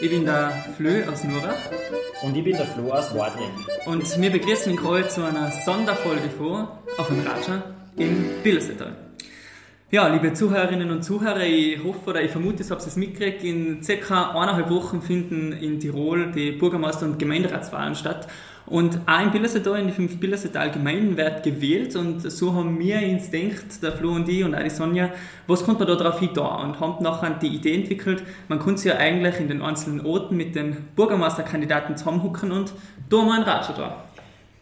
ich bin der Flö aus Nurach. Und ich bin der Flo aus Wadring. Und wir begrüßen mich heute zu einer Sonderfolge vor auf dem Raja im Billersetal. Ja, liebe Zuhörerinnen und Zuhörer, ich hoffe oder ich vermute, ihr habt es mitgekriegt, in circa eineinhalb Wochen finden in Tirol die Bürgermeister- und Gemeinderatswahlen statt. Und auch in Billersetal, in die fünf Billersetal Gemeinden wird gewählt und so haben wir uns gedacht, der Flo und ich und auch die Sonja, was konnte man da drauf hin da und haben nachher die Idee entwickelt, man könnte sich ja eigentlich in den einzelnen Orten mit den Bürgermeisterkandidaten zusammenhucken und da mal ein Ratsch da.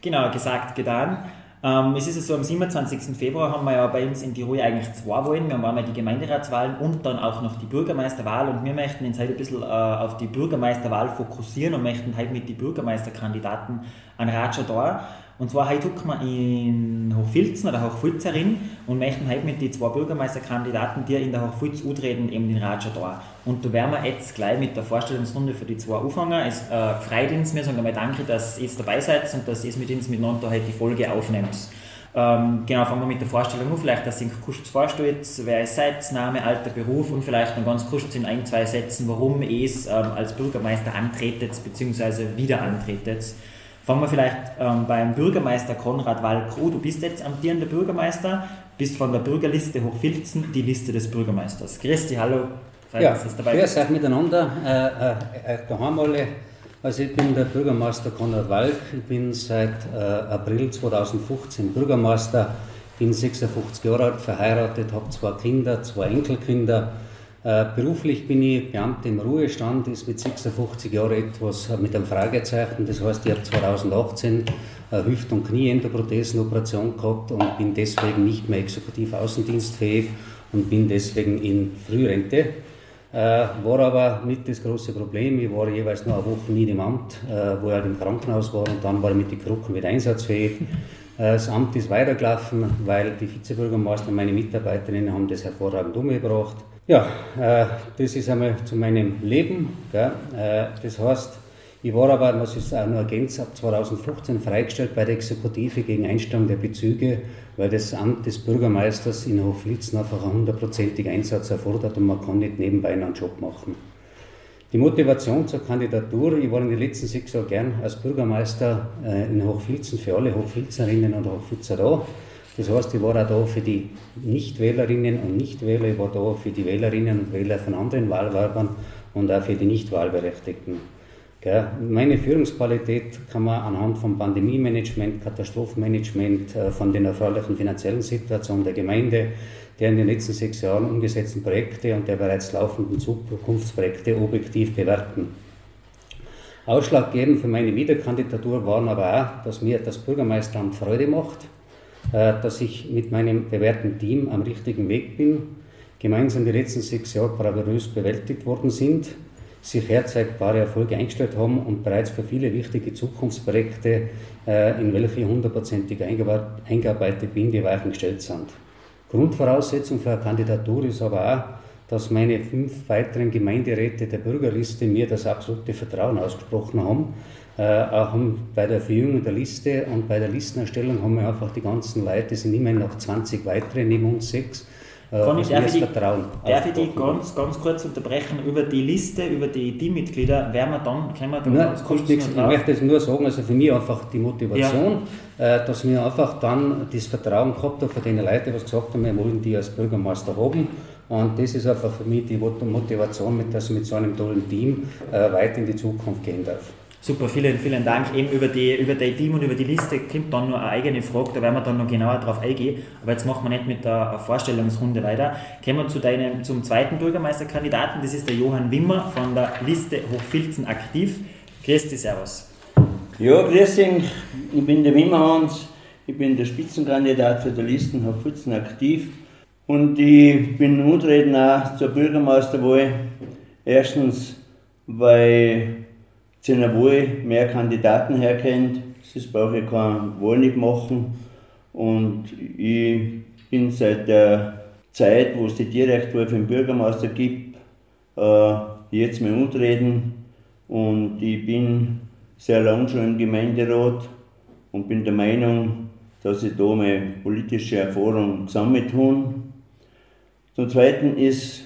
Genau, gesagt, getan. Ähm, es ist ja so, am 27. Februar haben wir ja bei uns in Tirol eigentlich zwei Wahlen. Wir haben einmal die Gemeinderatswahlen und dann auch noch die Bürgermeisterwahl. Und wir möchten uns heute ein bisschen äh, auf die Bürgermeisterwahl fokussieren und möchten heute mit den Bürgermeisterkandidaten an Ratscher da. Und zwar heute gucken wir in Hochfilzen oder Hochfilzerin und möchten heute mit den zwei Bürgermeisterkandidaten, die in der Hochfilz treten, eben den Ratscher da. Und da werden wir jetzt gleich mit der Vorstellungsrunde für die zwei anfangen. Es äh, freut uns, wir sagen einmal danke, dass ihr dabei seid und dass ihr mit uns miteinander heute die Folge aufnehmt. Ähm, genau, fangen wir mit der Vorstellung an. Vielleicht, dass ihr kurz vorstellt, wer ihr seid, Name, Alter, Beruf und vielleicht noch ganz kurz in ein, zwei Sätzen, warum ihr ähm, als Bürgermeister antretet bzw. wieder antretet. Fangen wir vielleicht ähm, beim Bürgermeister Konrad Walkroh. Du bist jetzt amtierender Bürgermeister, bist von der Bürgerliste Hochfilzen die Liste des Bürgermeisters. Christi, hallo. Freut ja, dass dabei grüß euch miteinander. Äh, äh, daheim alle. Also ich bin der Bürgermeister Konrad Walk. Ich bin seit äh, April 2015 Bürgermeister, bin 56 Jahre alt, verheiratet, habe zwei Kinder, zwei Enkelkinder äh, beruflich bin ich Beamter im Ruhestand, ist mit 56 Jahren etwas mit einem Fragezeichen. Das heißt, ich habe 2018 eine Hüft- und Knieendoprothesenoperation gehabt und bin deswegen nicht mehr exekutiv außendienstfähig und bin deswegen in Frührente. Äh, war aber nicht das große Problem. Ich war jeweils nur eine Woche nie im Amt, äh, wo ich halt im Krankenhaus war und dann war ich mit den Krücken wieder einsatzfähig. Das Amt ist weitergelaufen, weil die Vizebürgermeister, meine Mitarbeiterinnen, haben das hervorragend umgebracht. Ja, äh, das ist einmal zu meinem Leben. Äh, das heißt, ich war aber, was ist auch nur ergänzt, ab 2015 freigestellt bei der Exekutive gegen Einstellung der Bezüge, weil das Amt des Bürgermeisters in Hochfilzen einfach einen hundertprozentigen Einsatz erfordert und man kann nicht nebenbei einen Job machen. Die Motivation zur Kandidatur, ich war in den letzten sechs Jahren gern als Bürgermeister äh, in Hochfilzen für alle Hochfilzerinnen und Hochfilzer da. Das heißt, ich war auch da für die Nichtwählerinnen und Nichtwähler, ich war da für die Wählerinnen und Wähler von anderen Wahlwerbern und auch für die Nichtwahlberechtigten. Meine Führungsqualität kann man anhand vom Pandemie-Management, Katastrophenmanagement, äh, von den erforderlichen finanziellen Situationen der Gemeinde, der in den letzten sechs Jahren umgesetzten Projekte und der bereits laufenden Zukunftsprojekte objektiv bewerten. Ausschlaggebend für meine Wiederkandidatur waren aber auch, dass mir das Bürgermeisteramt Freude macht, dass ich mit meinem bewährten Team am richtigen Weg bin, gemeinsam die letzten sechs Jahre bravourös bewältigt worden sind, sich herzeigbare Erfolge eingestellt haben und bereits für viele wichtige Zukunftsprojekte, äh, in welche ich hundertprozentig eingearbeitet bin, die Weichen gestellt sind. Grundvoraussetzung für eine Kandidatur ist aber auch, dass meine fünf weiteren Gemeinderäte der Bürgerliste mir das absolute Vertrauen ausgesprochen haben, äh, auch bei der Verjüngung der Liste und bei der Listenerstellung haben wir einfach die ganzen Leute, es sind immerhin noch 20 weitere neben uns sechs. Äh, Kann ich, darf, ich, Vertrauen darf ich die ganz, ganz kurz unterbrechen? Über die Liste, über die Teammitglieder, werden wir dann, können wir dann Nein, ganz kurz nichts, Ich möchte es nur sagen, also für mich einfach die Motivation, ja. äh, dass wir einfach dann das Vertrauen gehabt haben von den Leuten, die gesagt haben, wir wollen die als Bürgermeister haben. Und das ist einfach für mich die Motivation, dass ich mit so einem tollen Team äh, weit in die Zukunft gehen darf. Super, vielen, vielen Dank. Eben über die, über die Team und über die Liste kommt dann noch eine eigene Frage, da werden wir dann noch genauer drauf eingehen. Aber jetzt machen wir nicht mit der Vorstellungsrunde weiter. Kommen wir zu deinem, zum zweiten Bürgermeisterkandidaten, das ist der Johann Wimmer von der Liste Hochfilzen aktiv. Grüß dich, Servus. Ja, grüß dich. Ich bin der Wimmer Hans. Ich bin der Spitzenkandidat für die Listen Hochfilzen aktiv. Und ich bin auch zur Bürgermeisterwahl. Erstens, weil wohl mehr Kandidaten herkennt. Das brauche ich keine Wahl nicht machen. Und ich bin seit der Zeit, wo es die Direktwahl für den Bürgermeister gibt, äh, jetzt mal umtreten. Und ich bin sehr lang schon im Gemeinderat und bin der Meinung, dass ich da meine politische Erfahrung habe. Zum Zweiten ist,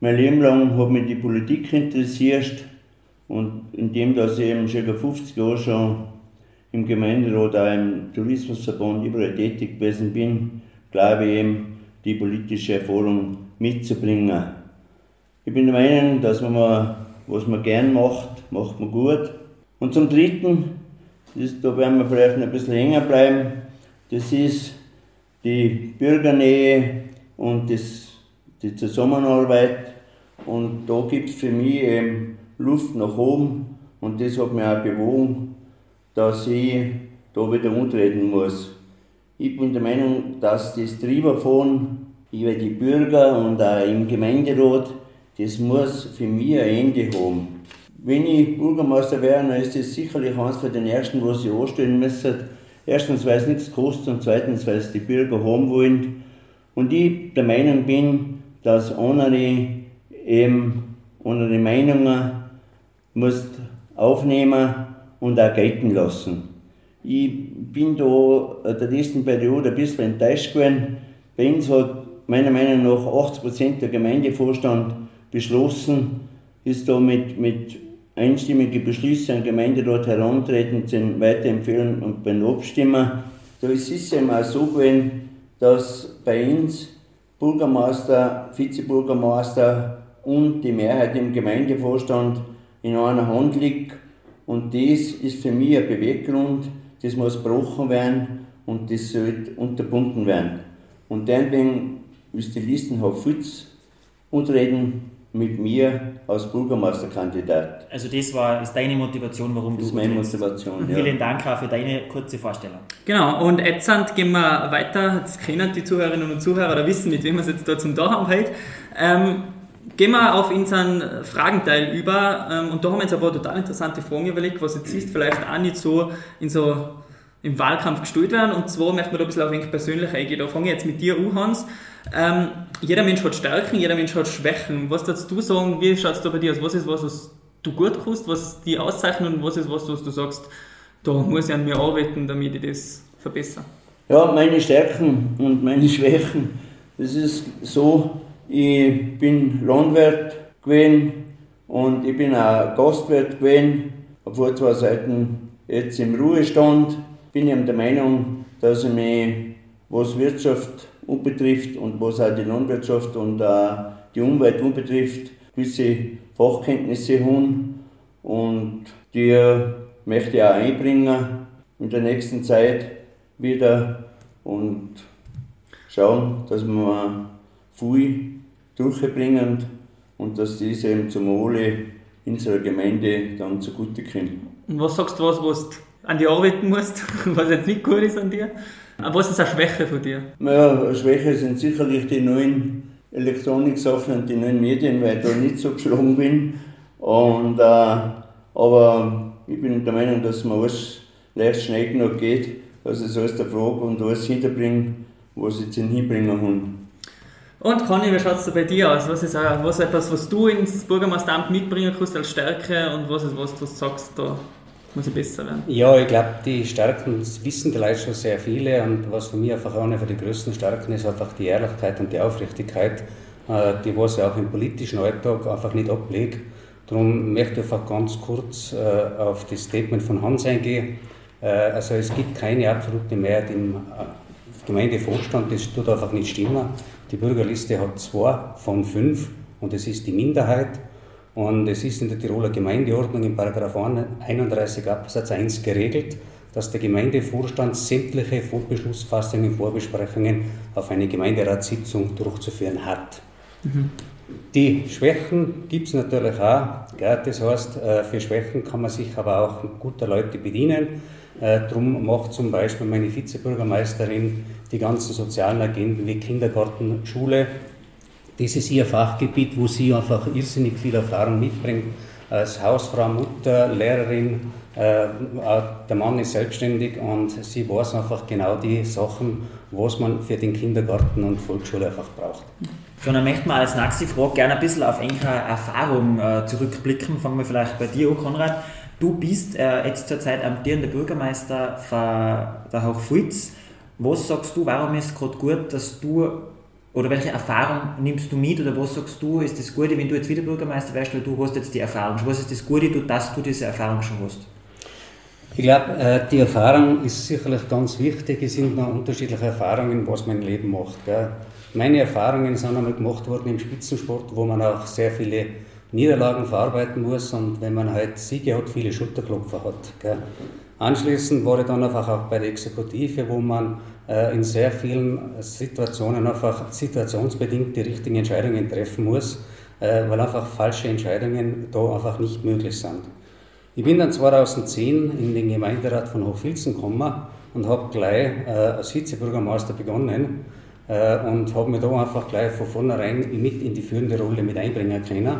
mein Leben lang hat mich die Politik interessiert Und indem dass ich eben schon 50 Jahre schon im Gemeinderat, auch im Tourismusverband überall tätig gewesen bin, glaube ich eben, die politische Erfahrung mitzubringen. Ich bin der Meinung, dass man, was man gern macht, macht man gut. Und zum Dritten, das, da werden wir vielleicht noch ein bisschen länger bleiben, das ist die Bürgernähe und das, die Zusammenarbeit. Und da gibt es für mich eben Luft nach oben und das hat mich auch bewogen, dass ich da wieder umtreten muss. Ich bin der Meinung, dass das Drüberfahren über die Bürger und auch im Gemeinderat, das muss für mich ein Ende haben. Wenn ich Bürgermeister wäre, dann ist das sicherlich eines von den ersten, was ich anstellen müsste. Erstens, weil es nichts kostet und zweitens, weil es die Bürger haben wollen. Und ich der Meinung bin, dass andere eben andere Meinungen muss aufnehmen und auch gelten lassen. Ich bin da der letzten Periode ein bisschen enttäuscht gewesen. Bei uns hat meiner Meinung nach 80% der Gemeindevorstand beschlossen, ist da mit, mit einstimmige Beschlüsse an Gemeinderat herantreten, zu weiterempfehlen und beim Abstimmen. Da ist es eben auch so gewesen, dass bei uns Bürgermeister, Vizebürgermeister und die Mehrheit im Gemeindevorstand in einer Hand liegt. Und das ist für mich ein Beweggrund, das muss gebrochen werden und das sollte unterbunden werden. Und deswegen ist die Listenhof Futz und reden mit mir als Bürgermeisterkandidat. Also das war, ist deine Motivation, warum das du... Das ist meine Motivation, ja. Vielen Dank auch für deine kurze Vorstellung. Genau, und jetzt gehen wir weiter. Jetzt kennen die Zuhörerinnen und Zuhörer oder wissen, mit wem wir es jetzt da zum Tag haben heute. Ähm, gehen wir auf unseren Fragenteil über. Ähm, und da haben wir jetzt ein paar total interessante Fragen überlegt, was jetzt ist, vielleicht auch nicht so in so im Wahlkampf gestellt werden. Und zwar möchten wir da ein bisschen auf ein persönlich eingehen. Da fange ich jetzt mit dir an, Hans. Ähm, jeder Mensch hat Stärken, jeder Mensch hat Schwächen. Was würdest du sagen, wie schaut es da bei dir aus? Was ist was, was du gut kannst, was die auszeichnet und was ist was, was du sagst, da muss ich an mir arbeiten, damit ich das verbessere? Ja, meine Stärken und meine Schwächen, das ist so, ich bin Landwirt gewesen und ich bin auch Gastwirt gewesen, vor zwei Seiten jetzt im Ruhestand. Bin ich der Meinung, dass ich mich, was Wirtschaft betrifft und was auch die Landwirtschaft und die Umwelt betrifft, gewisse Fachkenntnisse haben und die möchte ich auch einbringen in der nächsten Zeit wieder und schauen, dass wir viel durchbringen und dass diese eben zum Wohle unserer Gemeinde dann zugute kommt. Und was sagst du, was, was du an dir arbeiten musst, was jetzt nicht gut ist an dir? Aber was ist eine Schwäche von dir? Naja, eine Schwäche sind sicherlich die neuen Elektronik-Sachen und die neuen Medien, weil ich da nicht so geschlagen bin. Und, äh, aber ich bin der Meinung, dass man alles leicht schnell genug geht, dass ich alles der Frage und alles hinterbringe, was ich jetzt hinbringen kann. Und Conny, wie schaut es bei dir aus? Was ist, was etwas, was du ins Bürgermeisteramt mitbringen kannst als Stärke und was ist was, du sagst, da muss ich besser werden? Ja, ich glaube, die Stärken das wissen die Leute schon sehr viele und was für mich einfach eine den größten Stärken ist, einfach die Ehrlichkeit und die Aufrichtigkeit, äh, die was ich auch im politischen Alltag einfach nicht ablege. Darum möchte ich einfach ganz kurz äh, auf das Statement von Hans eingehen. Äh, also es gibt keine absolute Mehrheit im Gemeindevorstand, das tut einfach nicht stimmen. Die Bürgerliste hat zwei von fünf und es ist die Minderheit. Und es ist in der Tiroler Gemeindeordnung in 31 Absatz 1 geregelt, dass der Gemeindevorstand sämtliche Vorbeschlussfassungen und Vorbesprechungen auf eine Gemeinderatssitzung durchzuführen hat. Mhm. Die Schwächen gibt es natürlich auch. Das heißt, äh, für Schwächen kann man sich aber auch guter Leute bedienen. Äh, Darum macht zum Beispiel meine Vizebürgermeisterin die ganzen sozialen Agenten wie Kindergarten, Schule, das ist ihr Fachgebiet, wo sie einfach irrsinnig viel Erfahrung mitbringt. Als Hausfrau, Mutter, Lehrerin, äh, der Mann ist selbstständig und sie weiß einfach genau die Sachen, was man für den Kindergarten und Volksschule einfach braucht. Schon dann möchten wir als nächste Frage gerne ein bisschen auf eure Erfahrung äh, zurückblicken. Fangen wir vielleicht bei dir an, Konrad. Du bist äh, jetzt zurzeit amtierender Bürgermeister der Hochfulz. Was sagst du, warum ist es gerade gut, dass du oder welche Erfahrung nimmst du mit oder was sagst du, ist das Gute, wenn du jetzt wieder Bürgermeister wärst, weil du hast jetzt die Erfahrung. Was ist das Gute, dass du diese Erfahrung schon hast? Ich glaube, äh, die Erfahrung ist sicherlich ganz wichtig. Es sind noch unterschiedliche Erfahrungen, was mein Leben macht. Meine Erfahrungen sind einmal gemacht worden im Spitzensport, wo man auch sehr viele Niederlagen verarbeiten muss und wenn man halt Siege hat, viele Schulterklopfer hat. Anschließend war ich dann einfach auch bei der Exekutive, wo man äh, in sehr vielen Situationen einfach situationsbedingt die richtigen Entscheidungen treffen muss, äh, weil einfach falsche Entscheidungen da einfach nicht möglich sind. Ich bin dann 2010 in den Gemeinderat von Hochfilzen gekommen und habe gleich äh, als Vizebürgermeister begonnen und habe mich da einfach gleich von vornherein mit in die führende Rolle mit einbringen können.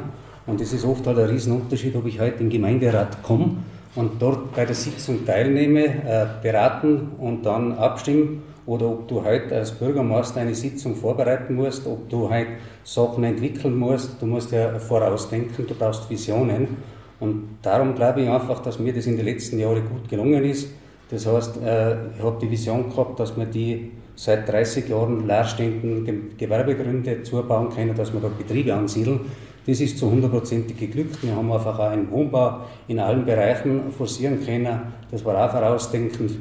Und es ist oft halt ein Riesenunterschied, ob ich heute den Gemeinderat komme und dort bei der Sitzung teilnehme, beraten und dann abstimmen oder ob du heute als Bürgermeister eine Sitzung vorbereiten musst, ob du heute Sachen entwickeln musst. Du musst ja vorausdenken, du brauchst Visionen. Und darum glaube ich einfach, dass mir das in den letzten Jahren gut gelungen ist. Das heißt, äh, ich habe die Vision gehabt, dass wir die seit 30 Jahren leerstehenden Gewerbegründe zubauen können, dass wir dort Betriebe ansiedeln. Das ist zu hundertprozentig geglückt. Wir haben einfach auch einen Wohnbau in allen Bereichen forcieren können. Das war auch vorausdenkend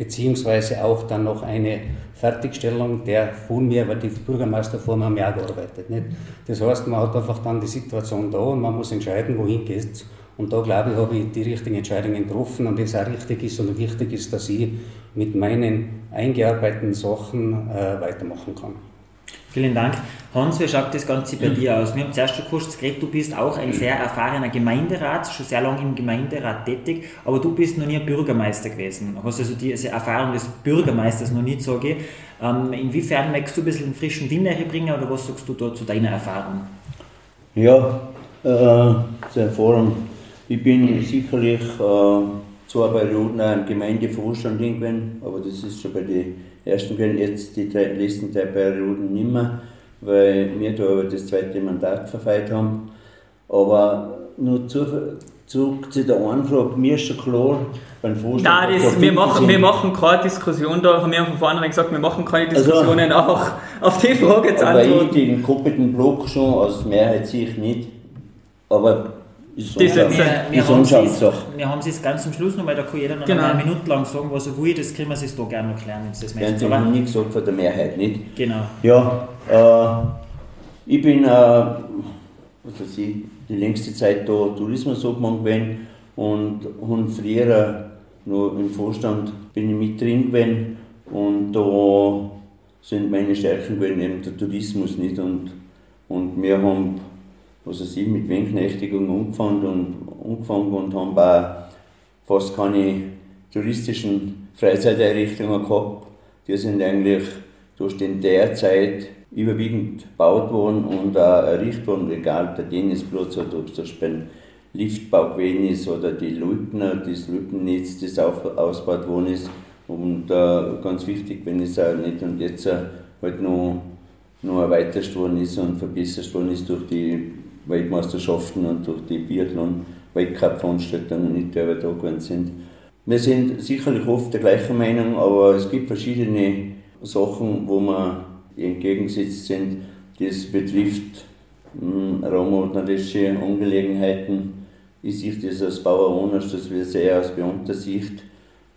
beziehungsweise auch dann noch eine Fertigstellung der von mir, weil die Bürgermeister vor mir haben ja gearbeitet. Nicht? Das heißt, man hat einfach dann die Situation da und man muss entscheiden, wohin geht es. Und da glaube ich, habe ich die richtigen Entscheidungen getroffen und das auch richtig ist und wichtig ist, dass ich mit meinen eingearbeiteten Sachen äh, weitermachen kann. Vielen Dank. Hans, wie schaut das Ganze bei dir aus? Wir haben zuerst schon kurz geredet, du bist auch ein sehr erfahrener Gemeinderat, schon sehr lange im Gemeinderat tätig, aber du bist noch nie Bürgermeister gewesen. Hast also diese Erfahrung des Bürgermeisters noch nicht, sage ich. Ähm, inwiefern möchtest du ein bisschen frischen Wind bringen oder was sagst du da zu deiner Erfahrung? Ja, äh, zur Erfahrung. Ich bin sicherlich äh, zwei Perioden auch im Gemeindevorstand gewesen, aber das ist schon bei den ersten gewesen, jetzt die drei, letzten drei Perioden nicht mehr, weil wir da das zweite Mandat verfeilt haben. Aber nur zu, zurück zu der einen Frage, mir ist schon klar, beim Vorstand. Nein, das, wir, machen, wir machen keine Diskussion da, wir haben von vornherein gesagt, wir machen keine also, Diskussionen also, auch auf die Frage zu antworten. Weil ich den kompletten Block schon aus Mehrheit sehe ich nicht, aber das wir, wir, haben wir haben es ganz zum Schluss noch, weil da kann jeder noch genau. eine Minute lang sagen, was er will, das können wir sich da gerne noch klären, wenn Sie das möchten. Ja, nie gesagt von der Mehrheit, nicht? Genau. Ja, äh, ich bin, äh, was weiß ich, die längste Zeit da Tourismusobmann gewesen und, und früher noch im Vorstand bin ich mit drin gewesen und da sind meine Stärken gewesen, eben der Tourismus nicht und, und wir haben was weiß ich, mit Wenknächtigung angefangen und, angefangen und haben auch fast keine touristischen Freizeiteinrichtungen gehabt. Die sind eigentlich durch den derzeit überwiegend gebaut worden und auch errichtet worden, egal der Tennisplatz oder ob es beim Liftbau gewesen ist oder die Lütner, das Lütennetz, das ausgebaut worden ist. Und äh, ganz wichtig, wenn es auch nicht und jetzt halt noch, noch erweitert worden ist und verbessert worden ist durch die Weltmeisterschaften und durch die Biathlon-Weltcup-Veranstaltungen nicht mehr da geworden sind. Wir sind sicherlich oft der gleichen Meinung, aber es gibt verschiedene Sachen, wo wir entgegengesetzt sind. Das betrifft hm, raumordnerische Angelegenheiten. Ich sehe das als Bauer anders, das wir sehr aus Beamter Sicht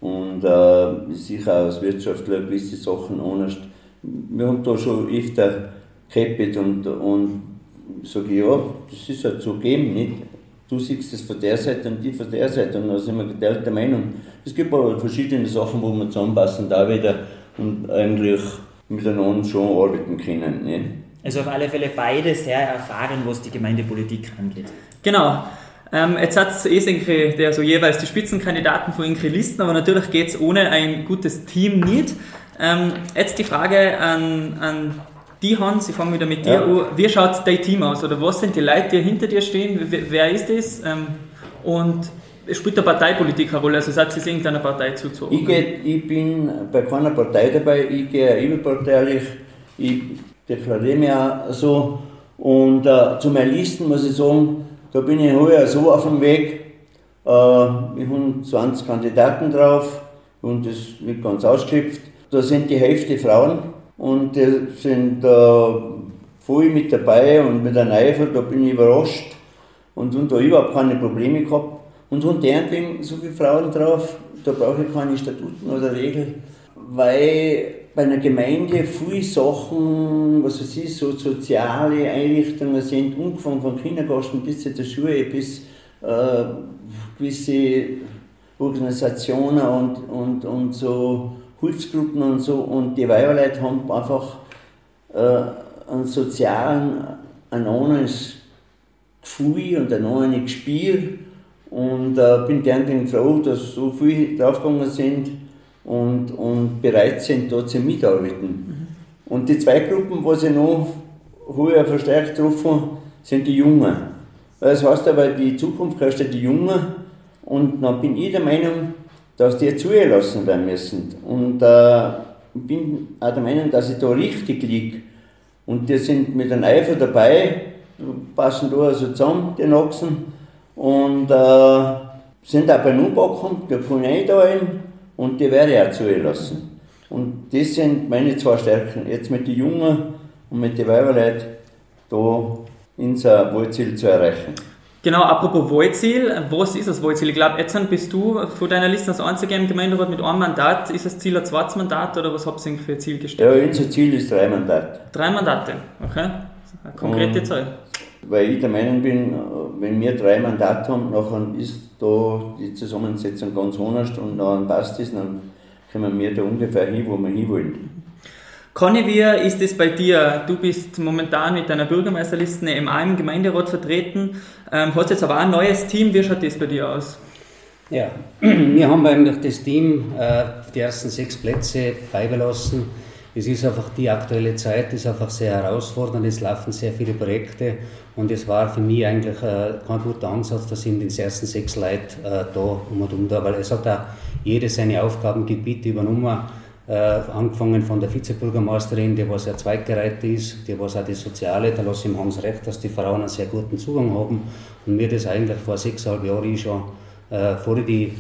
und äh, ich sehe auch als Wirtschaftler gewisse Sachen anders. Wir haben da schon öfter gehabt und, und sage ich, ja, das ist halt so gegeben, nicht? Du siehst es von der Seite und die von der Seite und da sind wir geteilter Meinung. Es gibt aber verschiedene Sachen, wo wir zusammenpassen da wieder und eigentlich miteinander schon arbeiten können. Nicht? Also auf alle Fälle beide sehr erfahren, was die Gemeindepolitik angeht. Genau. Ähm, jetzt hat es eh der so jeweils die Spitzenkandidaten von Inkre Listen, aber natürlich geht es ohne ein gutes Team nicht. Ähm, jetzt die Frage an, an die Hans, ich fange wieder mit dir ja. an. Wie schaut dein Team aus? Oder was sind die Leute, die hinter dir stehen? Wer ist das? Ähm, und spielt der Parteipolitik eine Rolle? Also seid ihr irgendeiner Partei zuzuordnen? Ich, geh, ich bin bei keiner Partei dabei, ich gehe überparteilich, ich deklariere mich auch so. Und äh, zu meinen Listen muss ich sagen, da bin ich heuer so auf dem Weg. Äh, ich habe 20 Kandidaten drauf und das wird ganz ausgeschöpft. Da sind die Hälfte Frauen und die sind da voll mit dabei und mit einem Eifer, da bin ich überrascht und, und da überhaupt keine Probleme gehabt. Und und deswegen so viele Frauen drauf, da brauche ich keine Statuten oder Regeln, weil bei einer Gemeinde viele Sachen, was es ist, so soziale Einrichtungen sind, angefangen von Kindergarten bis zur Schule, bis äh, gewisse Organisationen und, und, und so Hilfsgruppen und so. Und die Weiberleute haben einfach äh, einen sozialen, ein anderes Gefühl und ein anderes Spiel. Und äh, bin deswegen froh, dass so viele draufgegangen sind und, und bereit sind, dort zu mitarbeiten. Mhm. Und die zwei Gruppen, was ich noch höher verstärkt getroffen sind die Jungen. Das heißt aber, die Zukunft kostet die Jungen und dann bin ich der Meinung, dass die zugelassen werden müssen. Und äh, bin auch der Meinung, dass ich da richtig liege. Und die sind mit einem Eifer dabei, passen da also zusammen, die Nachsen, und äh, sind auch beim Umbacken, da kann ich da ein und die werde ich auch zugelassen. Und das sind meine zwei Stärken, jetzt mit den Jungen und mit den Weiberleuten da unser Wohlziel zu erreichen. Genau, apropos Wahlziel, was ist das Wahlziel? Ich glaube, jetzt bist du von deiner Liste als einziger im Gemeinderat mit einem Mandat. Ist das Ziel ein zweites Mandat oder was habt ihr für ein Ziel gestellt? Ja, unser Ziel ist drei Mandate. Drei Mandate, okay. Eine konkrete Und, Zahl. Weil ich der Meinung bin, wenn wir drei Mandate haben, dann ist da die Zusammensetzung ganz anders und dann passt es, dann kommen wir da ungefähr hin, wo wir hinwollen. Conny, wie ist es bei dir? Du bist momentan mit deiner Bürgermeisterliste im im Gemeinderat vertreten, ähm, hast jetzt aber auch ein neues Team. Wie schaut das bei dir aus? Ja, wir haben eigentlich das Team äh, die ersten sechs Plätze beibelassen. Es ist einfach die aktuelle Zeit, ist einfach sehr herausfordernd, es laufen sehr viele Projekte und es war für mich eigentlich äh, kein guter Ansatz, dass sind die ersten sechs Leute äh, da um und um da, weil es hat auch jede seine Aufgabengebiete übernommen äh, angefangen von der Vizebürgermeisterin, die was ja zweitgereiht ist, die was auch die Soziale, da lasse ich ihm Hans recht, dass die Frauen einen sehr guten Zugang haben und mir das eigentlich vor sechseinhalb Jahren schon, äh, vor die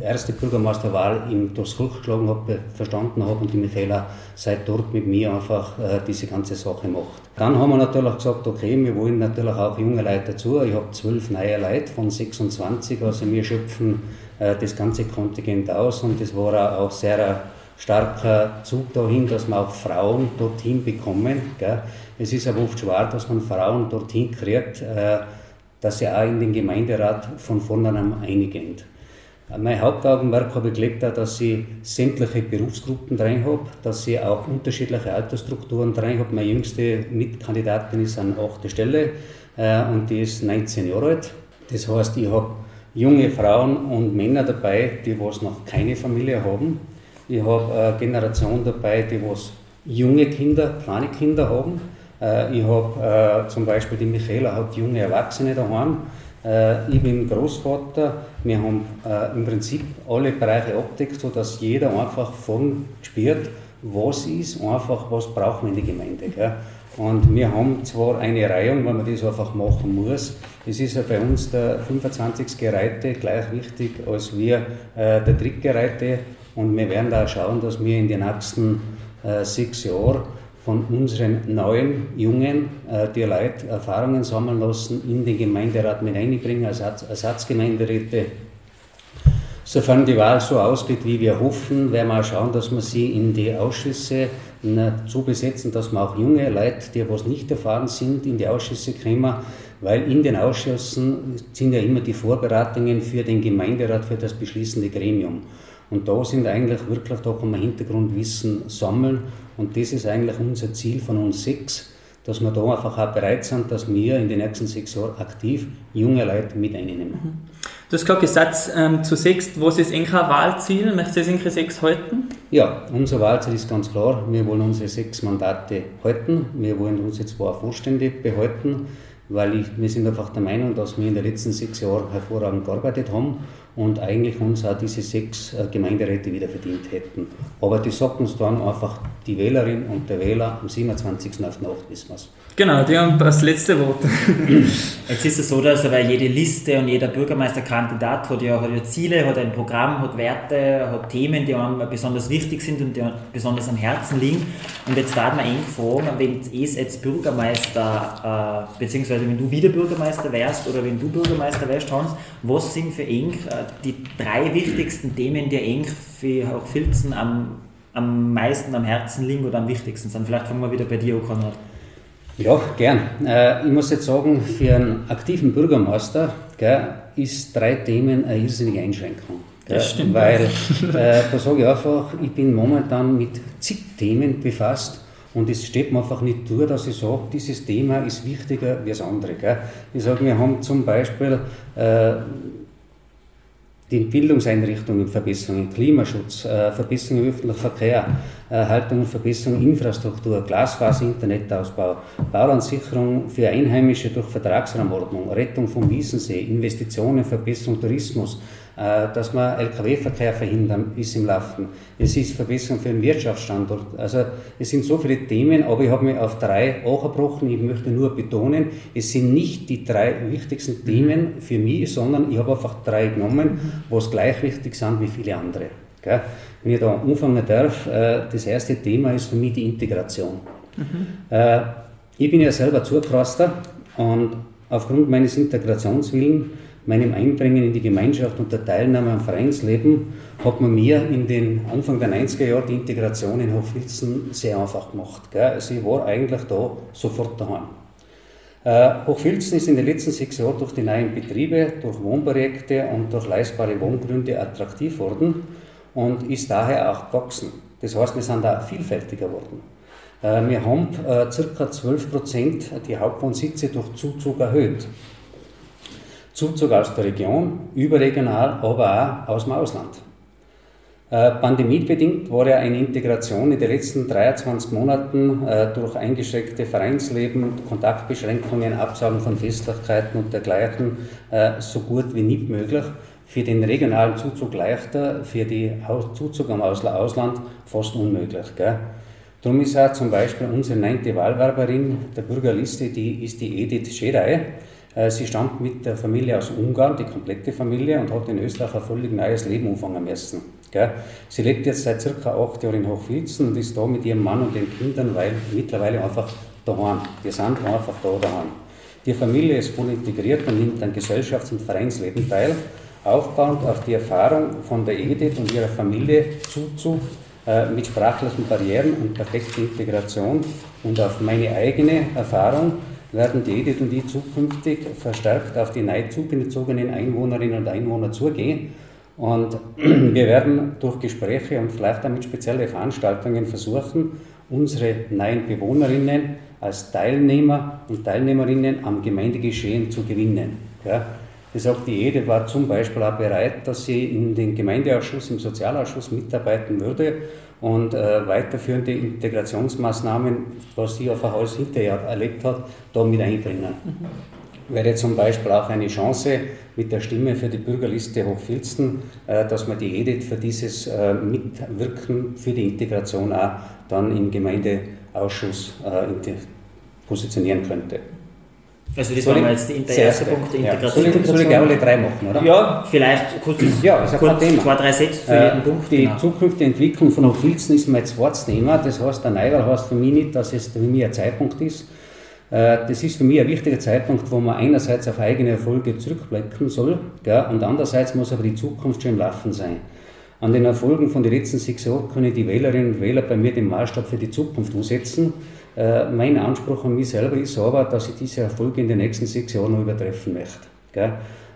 erste Bürgermeisterwahl ihm durchs Volk geschlagen habe, verstanden habe und die Michaela seit dort mit mir einfach äh, diese ganze Sache macht. Dann haben wir natürlich gesagt, okay, wir wollen natürlich auch junge Leute dazu. Ich habe zwölf neue Leute von 26, also wir schöpfen äh, das ganze Kontingent aus und das war auch sehr starker Zug dahin, dass wir auch Frauen dorthin bekommen. Gell. Es ist aber oft schwer, dass man Frauen dorthin kriegt, äh, dass sie auch in den Gemeinderat von vornherein einigen. Mein Hauptaugenmerk habe ich gelegt, dass ich sämtliche Berufsgruppen drin habe, dass ich auch unterschiedliche Altersstrukturen drin habe. Meine jüngste Mitkandidatin ist an 8. Stelle äh, und die ist 19 Jahre alt. Das heißt, ich habe junge Frauen und Männer dabei, die was noch keine Familie haben ich habe eine Generation dabei, die was junge Kinder, kleine Kinder haben. Äh, ich habe äh, zum Beispiel die Michaela hat junge Erwachsene daheim. Äh, ich bin Großvater. Wir haben im Prinzip alle Bereiche abdeckt, sodass jeder einfach von spürt, was ist, einfach was braucht man in der Gemeinde. Gell? Und wir haben zwar eine Reihung, weil man das einfach machen muss. Es ist ja bei uns der 25. Gereihte gleich wichtig als wir äh, der Drittgereihte. Und wir werden da schauen, dass wir in den nächsten äh, sechs Jahren von unseren neuen, jungen, äh, die Leute Erfahrungen sammeln lassen, in den Gemeinderat mit einbringen als Ersatzgemeinderäte. Sofern die Wahl so ausgeht, wie wir hoffen, werden wir auch schauen, dass wir sie in die Ausschüsse so besetzen, dass wir auch junge Leute, die was nicht erfahren sind, in die Ausschüsse kommen, weil in den Ausschüssen sind ja immer die Vorbereitungen für den Gemeinderat, für das beschließende Gremium. Und da sind eigentlich wirklich, da kann man Hintergrundwissen sammeln und das ist eigentlich unser Ziel von uns sechs, dass wir da einfach auch bereit sind, dass wir in den nächsten sechs Jahren aktiv junge Leute mit einnehmen. Mhm. Du hast gerade gesagt, ähm, zu sechs, was ist eigentlich ein Wahlziel? Möchtest du das sechs halten? Ja, unser Wahlziel ist ganz klar. Wir wollen unsere sechs Mandate halten. Wir wollen unsere zwei Vorstände behalten, weil ich, wir sind einfach der Meinung, dass wir in den letzten sechs Jahren hervorragend gearbeitet haben und eigentlich uns auch diese sechs äh, Gemeinderäte wieder verdient hätten. Aber die sagt uns dann einfach die Wählerin und der Wähler am 27. auf Nacht wissen wir es. Genau, die haben das letzte Wort. Jetzt ist es so, dass aber jede Liste und jeder Bürgermeisterkandidat hat ja, hat ja Ziele, hat ein Programm, hat Werte, hat Themen, die einem besonders wichtig sind und die besonders am Herzen liegen. Und jetzt darf man eng fragen, wenn du jetzt Bürgermeister, äh, beziehungsweise wenn du wieder Bürgermeister wärst oder wenn du Bürgermeister wärst, Hans, was sind für eng äh, die drei wichtigsten Themen, die eng für Filzen am, am meisten am Herzen liegen oder am wichtigsten sind? Vielleicht fangen wir wieder bei dir Konrad. Ja, gern. Äh, ich muss jetzt sagen, für einen aktiven Bürgermeister gell, ist drei Themen eine irrsinnige Einschränkung. Gell? Das stimmt. Weil äh, da sage ich einfach, ich bin momentan mit zig Themen befasst und es steht mir einfach nicht durch, dass ich sage, dieses Thema ist wichtiger wie das andere. Gell. Ich sage, wir haben zum Beispiel äh, die Bildungseinrichtungen Verbesserungen, Klimaschutz, äh, Verbesserung öffentlicher Verkehr, Erhaltung und Verbesserung Infrastruktur, Glasfaser, Internetausbau, Baulandsicherung für Einheimische durch Vertragsraumordnung, Rettung vom Wiesensee, Investitionen, Verbesserung Tourismus, dass man Lkw-Verkehr verhindern, ist im Laufen. Es ist Verbesserung für den Wirtschaftsstandort. Also es sind so viele Themen, aber ich habe mich auf drei angebrochen. Ich möchte nur betonen, es sind nicht die drei wichtigsten Themen für mich, sondern ich habe einfach drei genommen, was gleich wichtig sind wie viele andere. Wenn ich da anfangen darf, äh, das erste Thema ist für mich die Integration. Mhm. Ich bin ja selber Zurkraster und aufgrund meines Integrationswillens meinem Einbringen in die Gemeinschaft und der Teilnahme am Vereinsleben hat man mir in den Anfang der 90er Jahre die Integration in Hochfilzen sehr einfach gemacht. Gell? Also ich war eigentlich da sofort daheim. Äh, Hochfilzen ist in den letzten sechs Jahren durch die neuen Betriebe, durch Wohnprojekte und durch leistbare Wohngründe attraktiv worden und ist daher auch gewachsen. Das heißt, wir sind da vielfältiger geworden. Äh, wir haben äh, ca. 12 Prozent die Hauptwohnsitze durch Zuzug erhöht. Zuzug aus der Region, überregional, aber auch aus dem Ausland. Äh, pandemiebedingt war ja eine Integration in den letzten 23 Monaten äh, durch eingeschränkte Vereinsleben, Kontaktbeschränkungen, Absagen von Festlichkeiten und dergleichen äh, so gut wie nicht möglich. Für den regionalen Zuzug leichter, für den Zuzug am Ausland fast unmöglich. Gell? Darum ist auch zum Beispiel unsere neunte Wahlwerberin der Bürgerliste, die ist die Edith Schedei. Äh, sie stammt mit der Familie aus Ungarn, die komplette Familie, und hat in Österreich ein völlig neues Leben anfangen müssen. Sie lebt jetzt seit circa acht Jahren in Hochfilzen und ist da mit ihrem Mann und den Kindern, weil mittlerweile einfach daheim. Wir sind einfach da daheim. Die Familie ist voll integriert und nimmt an Gesellschafts- und Vereinsleben teil, aufbauend auf die Erfahrung von der Edith und ihrer Familie Zuzug äh, mit sprachlichen Barrieren und perfekter Integration und auf meine eigene Erfahrung werden die Edith und ich zukünftig verstärkt auf die neu zugezogenen Einwohnerinnen und Einwohner zugehen. Und wir werden durch Gespräche und vielleicht auch mit speziellen Veranstaltungen versuchen, unsere neuen Bewohnerinnen als Teilnehmer und Teilnehmerinnen am Gemeindegeschehen zu gewinnen. Ja. Das sagt die Ede war zum Beispiel auch bereit, dass sie in den Gemeindeausschuss, im Sozialausschuss mitarbeiten würde und äh, weiterführende Integrationsmaßnahmen, was sie einfach alles hinterher erlebt hat, da mit einbringen. Mhm. Wäre zum Beispiel auch eine Chance mit der Stimme für die Bürgerliste Hochfilzen, äh, dass man die Edith für dieses äh, Mitwirken für die Integration auch dann im Gemeindeausschuss äh, positionieren könnte. Also das war jetzt der erste Punkt, der Integration. Ja. Soll, ich, soll ich alle drei machen, oder? Ja, vielleicht kurz, ja, ist kurz zwei, drei Sätze zu jedem äh, Punkt. Die genau. zukünftige Entwicklung von Hochfilzen ist mein zweites Thema. Das heißt, der Neuwahl heißt für mich nicht, dass es für mich ein Zeitpunkt ist. Äh, das ist für mich ein wichtiger Zeitpunkt, wo man einerseits auf eigene Erfolge zurückblicken soll gell, und andererseits muss aber die Zukunft schon im Laufen sein. An den Erfolgen von den letzten sechs Jahren können die Wählerinnen und Wähler bei mir den Maßstab für die Zukunft umsetzen. Äh, mein Anspruch an mich selber ist aber, dass ich diese Erfolge in den nächsten sechs Jahren noch übertreffen möchte. Gell?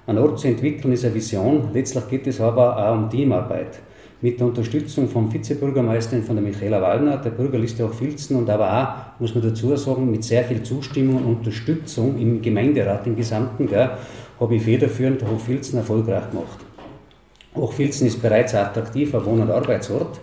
Ein Ort zu entwickeln ist eine Vision, letztlich geht es aber auch um Teamarbeit. Mit der Unterstützung vom Vizebürgermeisterin von der Michaela Wallner, der Bürgerliste auch Filzen und aber auch, muss man dazu sagen, mit sehr viel Zustimmung und Unterstützung im Gemeinderat im Gesamten, habe ich federführend Hochfilzen erfolgreich gemacht. Hochfilzen ist bereits ein attraktiver Wohn- und Arbeitsort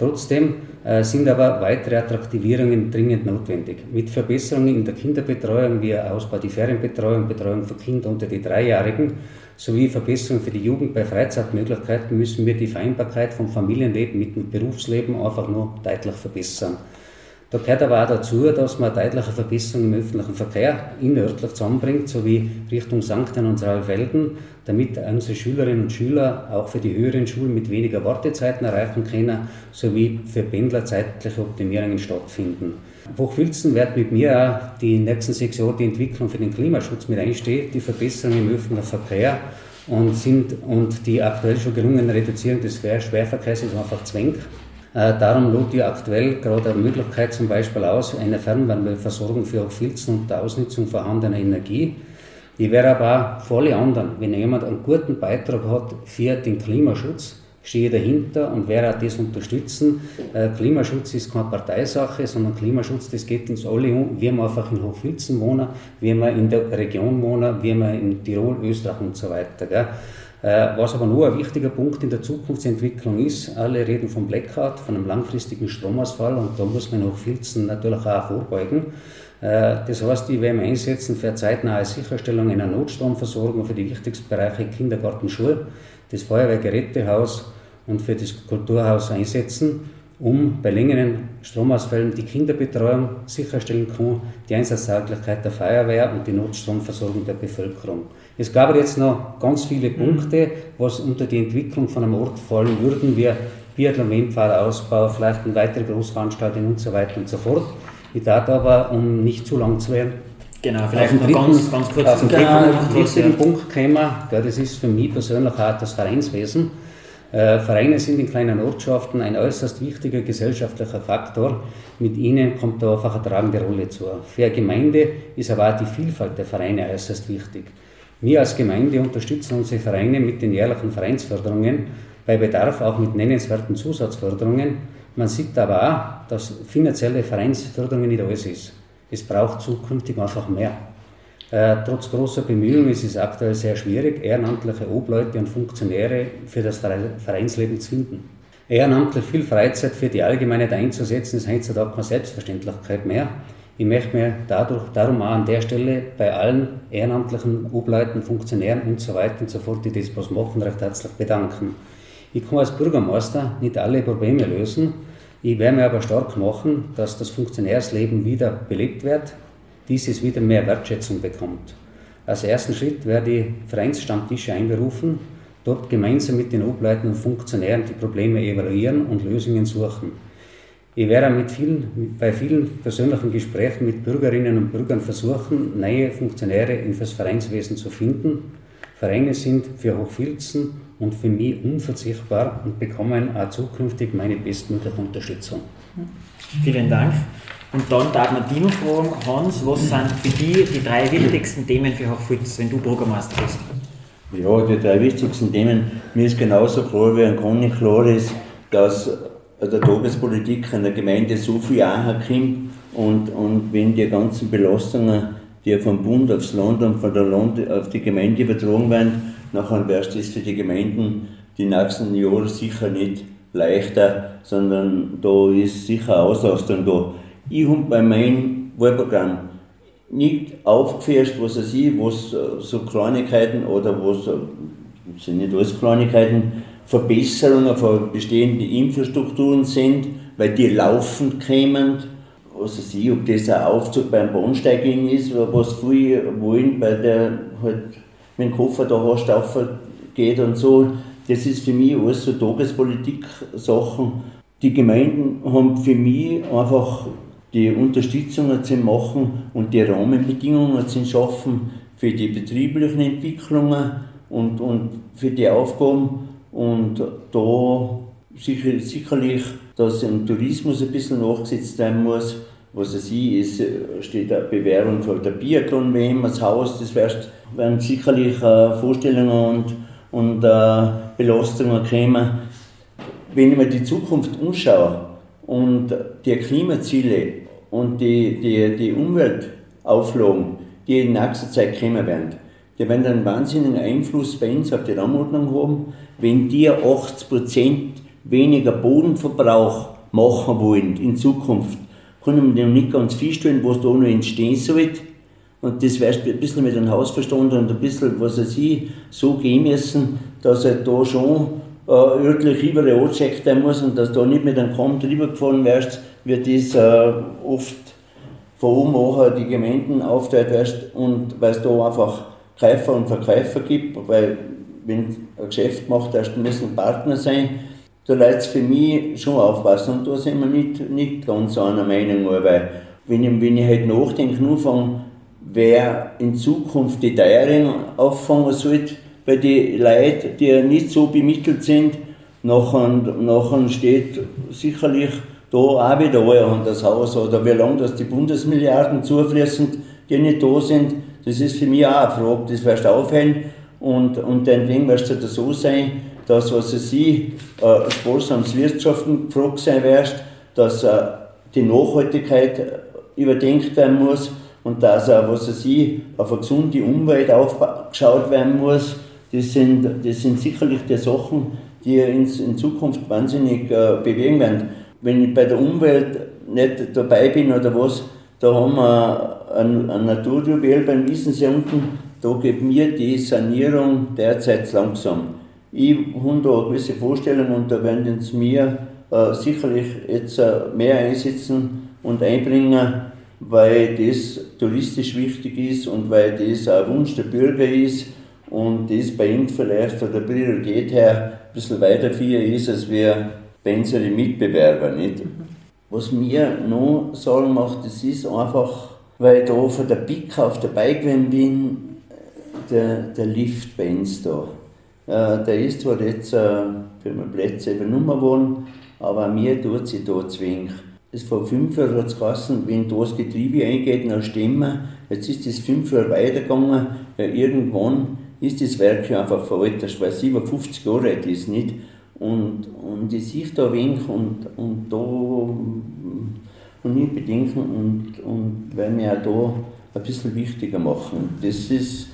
Trotzdem äh, sind aber weitere Attraktivierungen dringend notwendig. Mit Verbesserungen in der Kinderbetreuung wie Ausbau der Ferienbetreuung, Betreuung für Kinder unter die Dreijährigen sowie Verbesserungen für die Jugend bei Freizeitmöglichkeiten müssen wir die Vereinbarkeit vom Familienleben mit dem Berufsleben einfach nur deutlich verbessern. Da gehört aber auch dazu, dass man deutliche Verbesserungen im öffentlichen Verkehr innerörtlich zusammenbringt, sowie Richtung St. und Ralfelden, damit unsere Schülerinnen und Schüler auch für die höheren Schulen mit weniger Wartezeiten erreichen können, sowie für Pendler zeitliche Optimierungen stattfinden. Hochfilzen wird mit mir auch die nächsten sechs Jahre die Entwicklung für den Klimaschutz mit einstehen, die Verbesserungen im öffentlichen Verkehr und, sind, und die aktuell schon gelungene Reduzierung des Schwerverkehrs ist einfach zwingend. Äh, darum lobt ihr aktuell gerade eine Möglichkeit zum Beispiel aus, eine Fernwärmeversorgung für Hochfilzen und der Ausnutzung vorhandener Energie. Ich wäre aber auch für alle anderen, wenn jemand einen guten Beitrag hat für den Klimaschutz, stehe dahinter und werde auch das unterstützen. Äh, Klimaschutz ist keine Parteisache, sondern Klimaschutz, das geht uns alle um. Wir einfach in Hochfilzen wohnen, wir in der Region wohnen, wir in Tirol, Österreich und so weiter. Gell? Äh, was aber nur ein wichtiger Punkt in der Zukunftsentwicklung ist, alle reden vom Blackout, von einem langfristigen Stromausfall und da muss man auch Filzen natürlich auch vorbeugen. Äh, das heißt, die werden wir einsetzen für zeitnahe Sicherstellung einer Notstromversorgung für die wichtigsten Bereiche Kindergarten, Schule, das Feuerwehrgerätehaus und für das Kulturhaus einsetzen, um bei längeren Stromausfällen die Kinderbetreuung sicherstellen kann, die Einsatztauglichkeit der Feuerwehr und die Notstromversorgung der Bevölkerung. Es gab jetzt noch ganz viele Punkte, was unter die Entwicklung von einem Ort fallen würden, wie Biathlon-Windfahrausbau, vielleicht eine weitere Großveranstaltung und so weiter und so fort. Ich darf aber, um nicht zu lang zu werden, Genau, vielleicht noch dritten, ganz, ganz kurz auf den dritten, Punkt kommen. Ja, das ist für mich persönlich auch das Vereinswesen. Äh, Vereine sind in kleinen Ortschaften ein äußerst wichtiger gesellschaftlicher Faktor. Mit ihnen kommt da einfach eine tragende Rolle zu. Für eine Gemeinde ist aber auch die Vielfalt der Vereine äußerst wichtig. Wir als Gemeinde unterstützen unsere Vereine mit den jährlichen Vereinsförderungen, bei Bedarf auch mit nennenswerten Zusatzförderungen. Man sieht aber auch, dass finanzielle Vereinsförderung nicht alles ist. Es braucht zukünftig einfach mehr. Äh, trotz großer Bemühungen ist es aktuell sehr schwierig, ehrenamtliche Obleute und Funktionäre für das Vereinsleben zu finden. Ehrenamtlich viel Freizeit für die Allgemeinheit einzusetzen, ist heutzutage keine Selbstverständlichkeit mehr. Ich möchte mir dadurch, darum auch an der Stelle bei allen ehrenamtlichen Obleuten, Funktionären und so weiter und so fort, die das was machen, recht herzlich bedanken. Ich kann als Bürgermeister nicht alle Probleme lösen. Ich werde mir aber stark machen, dass das Funktionärsleben wieder belebt wird, dieses wieder mehr Wertschätzung bekommt. Als ersten Schritt werde ich Vereinsstammtische einberufen, dort gemeinsam mit den Obleuten und Funktionären die Probleme evaluieren und Lösungen suchen. Ich werde mit vielen, bei vielen persönlichen Gesprächen mit Bürgerinnen und Bürgern versuchen, neue Funktionäre in das Vereinswesen zu finden. Vereine sind für Hochfilzen und für mich unverzichtbar und bekommen auch zukünftig meine bestmögliche Unterstützung. Vielen Dank. Und dann darf man Dino fragen, Hans, was sind für dich die drei wichtigsten Themen für Hochfilz, wenn du Bürgermeister bist? Ja, die drei wichtigsten Themen, mir ist genauso klar wie ein Conny klar ist, dass der Tagespolitik in der Gemeinde so viel ankommt und, und wenn die ganzen Belastungen, die vom Bund aufs Land und von der Land auf die Gemeinde übertragen werden, nachher wäre es für die Gemeinden die nächsten Jahre sicher nicht leichter, sondern da ist sicher Auslastung da. Ich habe bei meinem Wahlprogramm nicht aufgefärscht, was er sieht, was so Kleinigkeiten oder was sind nicht alles Kleinigkeiten, Verbesserungen von bestehenden Infrastrukturen sind, weil die laufend kämen. Was weiß ich, ob das ein Aufzug beim Bahnsteig ist, was viele wollen, weil der halt mit dem Koffer da hast, geht und so. Das ist für mich alles so Tagespolitik-Sachen. Die Gemeinden haben für mich einfach die Unterstützung zu machen und die Rahmenbedingungen zu schaffen für die betrieblichen Entwicklungen und, und für die Aufgaben. Und da sicher, sicherlich, dass im Tourismus ein bisschen nachgesetzt werden muss. Was ich sehe, ist, steht eine Bewerbung von der Biathlon-WM als Haus. Das werden sicherlich äh, Vorstellungen und, und äh, Belastungen kommen. Wenn ich mir die Zukunft anschaue und die Klimaziele und die, die, die Umweltauflagen, die in nächster Zeit kommen werden, die werden einen wahnsinnigen Einfluss bei uns auf die Raumordnung haben, wenn die 80% weniger Bodenverbrauch machen wollen in Zukunft, können wir noch nicht ganz feststellen, was da noch entstehen soll. Und das wäre ein bisschen mit dem Hausverstand und ein bisschen, was er sie so gehen müssen, dass er da schon äh, örtlich überall angecheckt werden muss und dass da nicht mit einem Kamm drüber gefahren wirst, wird das äh, oft von oben auch die Gemeinden aufteilt wirst und weil es da einfach Käufer und Verkäufer gibt, weil wenn ein Geschäft macht, erst müssen Partner sein, da lässt es für mich schon aufpassen und da sind wir nicht, nicht ganz einer Meinung, weil wenn ich, wenn ich halt nachdenke, nur von wer in Zukunft die Teuerung auffangen sollte, bei den Leuten, die nicht so bemittelt sind, nachher, nachher steht sicherlich da auch wieder an das Haus oder wie lange das die Bundesmilliarden zufließen, die nicht da sind, das ist für mich auch eine Frage, das wirst du aufhören und, und dann wirst du so sein, dass, was sie äh, sparsames Wirtschaften gefragt sein wirst, dass äh, die Nachhaltigkeit überdenkt werden muss und dass auch, was sie auf eine gesunde Umwelt aufgeschaut werden muss. Das sind, das sind sicherlich die Sachen, die in, in Zukunft wahnsinnig äh, bewegen werden. Wenn ich bei der Umwelt nicht dabei bin oder was, da haben wir ein, ein Naturjuwel beim Wiesensee unten, da geht mir die Sanierung derzeit langsam. Ich habe da eine gewisse Vorstellung und da werden sie mir äh, sicherlich jetzt äh, mehr einsetzen und einbringen, weil das touristisch wichtig ist und weil das ein Wunsch der Bürger ist und das bei ihnen vielleicht von der Priorität her ein bisschen weiter viel ist, als wir bei unseren Mitbewerbern. Nicht? Was mir noch Sorgen macht, das ist einfach, weil ich da von der Pick auf dabei gewesen bin, der, der Lift bei uns da. Äh, der ist zwar jetzt äh, für meine Plätze übernommen worden, aber mir tut sich da zwingend. Das vor fünf Jahren hat es geheißen, wenn da das Getriebe eingeht, dann stimmen. Jetzt ist das fünf Jahre weitergegangen. Ja, irgendwann ist das Werk einfach veraltet, weil es über 50 Jahre alt ist. Nicht? Und, und ich sehe da wenig und, und da und nicht bedenken und, und weil wir auch da ein bisschen wichtiger machen. Das ist,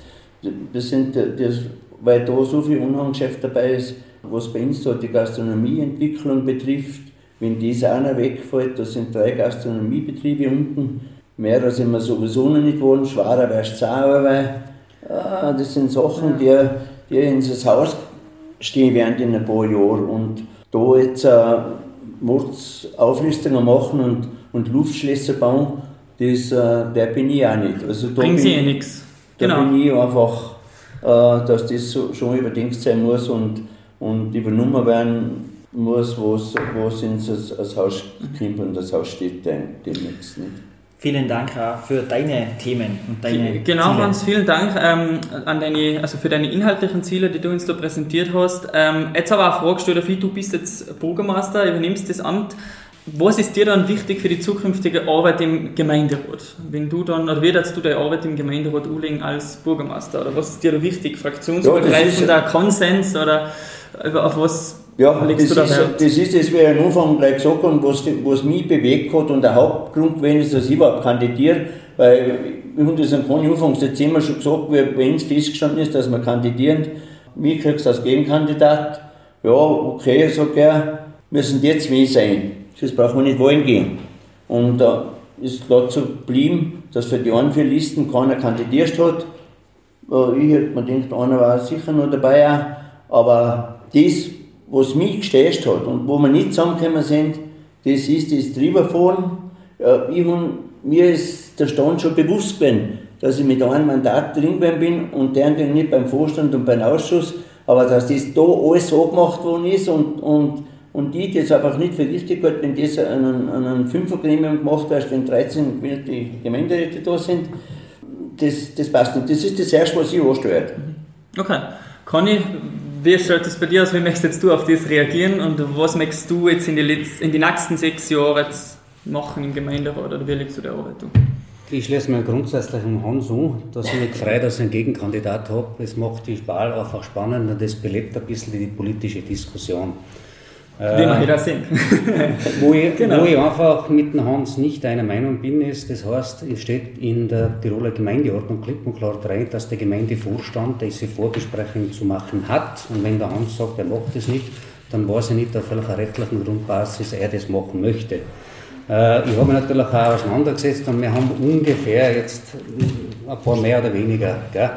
das sind, das, weil da so viel Unhandgeschäft dabei ist, was bei uns da die Gastronomieentwicklung betrifft. Wenn das einer wegfällt, da sind drei Gastronomiebetriebe unten, mehr sind wir sowieso noch nicht geworden, es auch, weil ah, das sind Sachen, die, die ins Haus stehen werden in ein paar Jahren. Und da jetzt äh, Auflistungen machen und, und Luftschlösser bauen, das, äh, der bin ich auch nicht. Also da Bringen Sie eh nichts. Da bin ich einfach, äh, dass das so, schon überdenkt sein muss und, und übernommen werden muss, was, was ins das Haus kommt und das Haus steht demnächst nicht. Vielen Dank auch für deine Themen und deine Genau, Ziele. Hans, vielen Dank ähm, an deine, also für deine inhaltlichen Ziele, die du uns da präsentiert hast. Ähm, jetzt aber auch eine Frage gestellt, du bist jetzt Bürgermeister, übernimmst das Amt. Was ist dir dann wichtig für die zukünftige Arbeit im Gemeinderat? Wenn du dann, oder wie du deine Arbeit im Gemeinderat anlegen als Bürgermeister? Oder was ist dir da wichtig? Fraktionsübergreifender ja, Konsens oder auf was ja, das, da ist, das ist das, wie ich am Anfang gleich gesagt habe, was, was mich bewegt hat und der Hauptgrund gewesen ist, dass ich überhaupt kandidiere, weil ich habe das am Anfangs Dezember schon gesagt, wenn es festgestanden ist, dass wir kandidieren, mich kriegst du als Gegenkandidat, ja, okay, sagt er, müssen jetzt wir sein, das brauchen wir nicht wollen gehen. Und da äh, ist dazu geblieben, dass für die anderen vier Listen keiner kandidiert hat. Äh, ich hätte mir gedacht, einer war sicher noch dabei, aber das was mich gestört hat und wo wir nicht zusammengekommen sind, das ist das Drüberfahren. Ich hab, mir ist der Stand schon bewusst gewesen, dass ich mit einem Mandat drin bin und der dann nicht beim Vorstand und beim Ausschuss, aber dass das da alles so gemacht worden ist und, und, und ich das einfach nicht für richtig halte, wenn das an einem Fünfergremium gemacht wird, wenn 13 die Gemeinderäte da sind, das, das passt nicht. Das ist das Erste, was ich ansteuert. Okay. Kann ich wie schaut das bei dir aus? Wie möchtest du auf das reagieren und was möchtest du jetzt in die, Letz-, in die nächsten sechs Jahre jetzt machen im Gemeinderat oder wie legst du die Arbeit um? Ich schließe mir grundsätzlich um Hans an, dass ich mich freue, dass ich einen Gegenkandidat habe. Das macht die Wahl einfach spannend und das belebt ein bisschen die politische Diskussion. Wie wir wieder sehen. wo, ich, genau. wo ich einfach mit dem Hans nicht einer Meinung bin, ist, das heißt, es steht in der Tiroler Gemeindeordnung klipp und klar rein, dass der Gemeindevorstand diese Vorbesprechung zu machen hat. Und wenn der Hans sagt, er macht das nicht, dann weiß ich nicht, auf welcher rechtlichen Grundbasis er das machen möchte. Äh, ich habe mich natürlich auch auseinandergesetzt und wir haben ungefähr jetzt ein paar mehr oder weniger gell,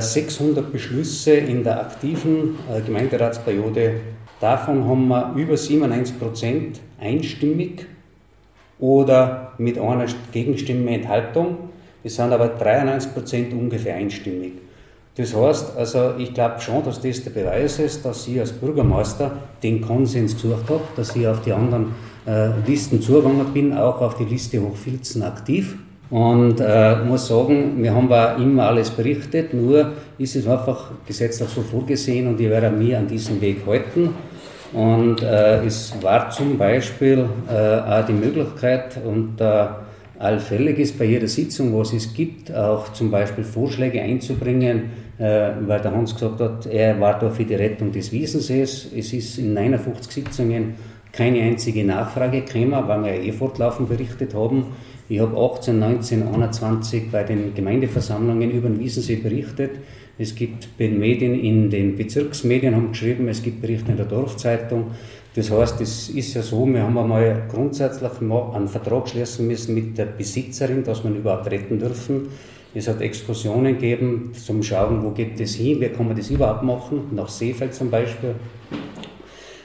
600 Beschlüsse in der aktiven Gemeinderatsperiode. Davon haben wir über 97 Prozent einstimmig oder mit einer Gegenstimme Enthaltung. Es sind aber 93 Prozent ungefähr einstimmig. Das heißt, also ich glaube schon, dass das der Beweis ist, dass ich als Bürgermeister den Konsens gesucht habe, dass ich auf die anderen äh, Listen zugegangen bin, auch auf die Liste Hochfilzen aktiv. Und äh, muss sagen, wir haben auch immer alles berichtet, nur ist es einfach gesetzlich so vorgesehen und ich werde mich an diesem Weg halten. Und äh, es war zum Beispiel äh, auch die Möglichkeit, und äh, allfällig ist bei jeder Sitzung, was es gibt, auch zum Beispiel Vorschläge einzubringen, äh, weil der Hans gesagt hat, er war da für die Rettung des Wiesensees. Es ist in 59 Sitzungen keine einzige Nachfrage gekommen, weil wir ja eh fortlaufend berichtet haben. Ich habe 18, 19, 21 bei den Gemeindeversammlungen über den Wiesensee berichtet. Es gibt Medien in den Bezirksmedien haben geschrieben, es gibt Berichte in der Dorfzeitung. Das heißt, es ist ja so, wir haben einmal grundsätzlich einen Vertrag schließen müssen mit der Besitzerin, dass ihn überhaupt retten dürfen. Es hat Exkursionen gegeben zum Schauen, wo geht das hin, wie kann man das überhaupt machen, nach Seefeld zum Beispiel.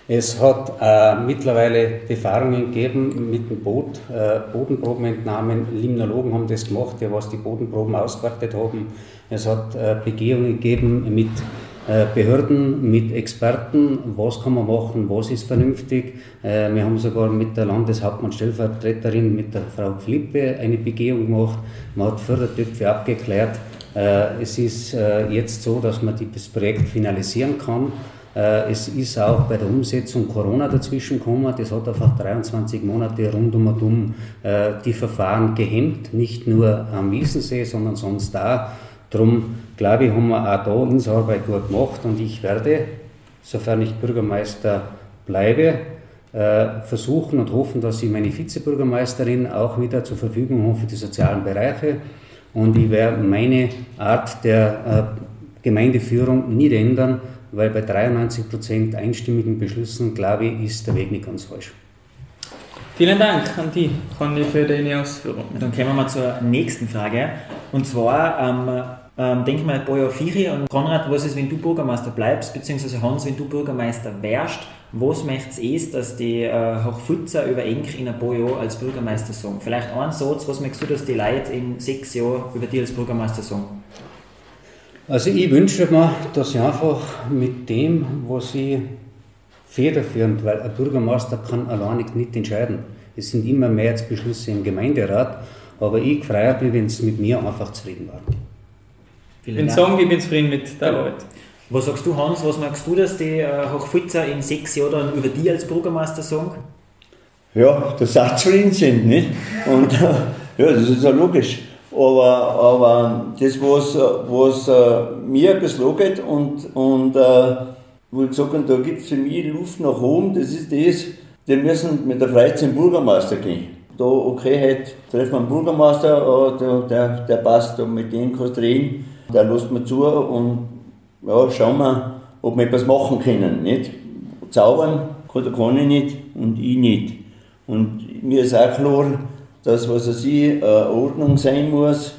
Es hat äh, mittlerweile Befahrungen gegeben mit dem Boot, äh, Bodenprobenentnahmen. Limnologen haben das gemacht, die was die Bodenproben ausgewertet haben. Es hat äh, Begehungen gegeben mit äh, Behörden, mit Experten, was kann man machen, was ist vernünftig. Äh, wir haben sogar mit der Landeshauptmann-Stellvertreterin, mit der Frau Flippe, eine Begehung gemacht. Man hat Fördertöpfe abgeklärt. Es ist jetzt so, dass man das Projekt finalisieren kann. Es ist auch bei der Umsetzung Corona dazwischen gekommen. Das hat einfach 23 Monate rund um und um die Verfahren gehemmt, nicht nur am Wiesensee, sondern sonst da. Darum glaube ich, haben wir auch da unsere Arbeit gut gemacht und ich werde, sofern ich Bürgermeister bleibe, äh, versuchen und hoffen, dass ich meine Vizebürgermeisterin auch wieder zur Verfügung habe für die sozialen Bereiche und ich werde meine Art der Gemeindeführung nicht ändern, weil bei 93 Prozent einstimmigen Beschlüssen, glaube ich, ist der Weg nicht ganz falsch. Vielen Dank an dich, Conny, für deine Ausführungen. Dann kommen wir zur nächsten Frage. Und zwar, ähm, ähm, denke mal, Bojo Firi und Konrad, was ist, wenn du Bürgermeister bleibst, beziehungsweise Hans, wenn du Bürgermeister wärst, was möchtest du, dass die äh, Hochfutzer über Enk in ein paar Jahren als Bürgermeister sagen? Vielleicht ein Satz, was möchtest du, dass die Leute in sechs Jahren über dich als Bürgermeister sagen? Also ich wünsche mir, dass ich einfach mit dem, was ich federführend, weil ein Bürgermeister kann alleine nicht entscheiden. Es sind immer Mehrheitsbeschlüsse im Gemeinderat, aber ich freue mich, wenn es mit mir einfach zufrieden war. Ich bin sagen, ich bin zufrieden mit der Arbeit. Was sagst du, Hans? Was magst du, dass die äh, Hochfutzer in sechs Jahren über dich als Bürgermeister sagen? Ja, dass sie auch zufrieden sind, nicht? Und ja, das ist ja logisch. Aber, aber das, was, was uh, mir ein bisschen angeht und, und uh, wo ich gesagt habe, da gibt es für mich Luft nach oben, das ist das, die müssen mit der Freizeit zum Bürgermeister gehen. Da, okay, heute treffen wir einen Bürgermeister, uh, der, der, der passt, da mit dem kannst du reden, der lässt mir zu und ja, schauen wir, ob wir etwas machen können. Nicht? Zaubern kann, kann ich nicht und ich nicht. Und mir ist auch klar, dass, was er sie, äh, Ordnung sein muss,